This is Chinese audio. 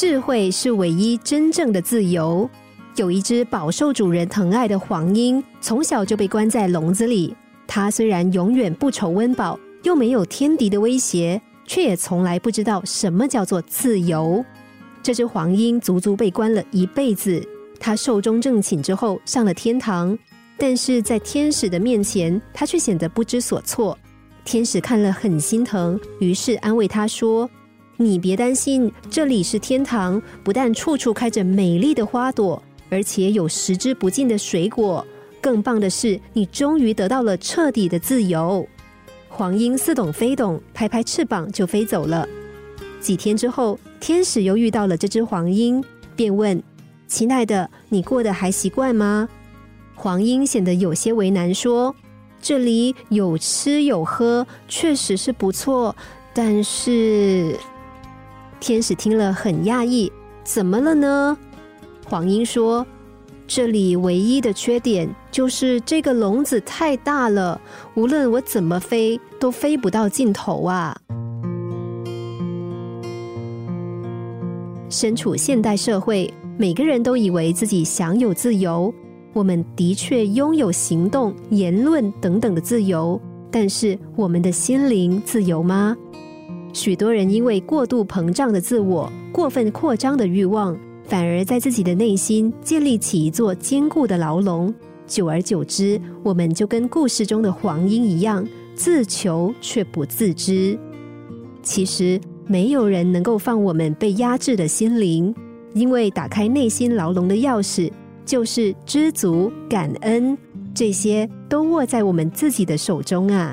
智慧是唯一真正的自由。有一只饱受主人疼爱的黄莺，从小就被关在笼子里。它虽然永远不愁温饱，又没有天敌的威胁，却也从来不知道什么叫做自由。这只黄莺足足被关了一辈子。它寿终正寝之后上了天堂，但是在天使的面前，它却显得不知所措。天使看了很心疼，于是安慰他说：“你别担心，这里是天堂，不但处处开着美丽的花朵，而且有食之不尽的水果。更棒的是，你终于得到了彻底的自由。”黄莺似懂非懂，拍拍翅膀就飞走了。几天之后，天使又遇到了这只黄莺，便问：“亲爱的，你过得还习惯吗？”黄莺显得有些为难，说。这里有吃有喝，确实是不错。但是，天使听了很讶异，怎么了呢？黄莺说：“这里唯一的缺点就是这个笼子太大了，无论我怎么飞，都飞不到尽头啊。”身处现代社会，每个人都以为自己享有自由。我们的确拥有行动、言论等等的自由，但是我们的心灵自由吗？许多人因为过度膨胀的自我、过分扩张的欲望，反而在自己的内心建立起一座坚固的牢笼。久而久之，我们就跟故事中的黄莺一样，自求却不自知。其实，没有人能够放我们被压制的心灵，因为打开内心牢笼的钥匙。就是知足、感恩，这些都握在我们自己的手中啊！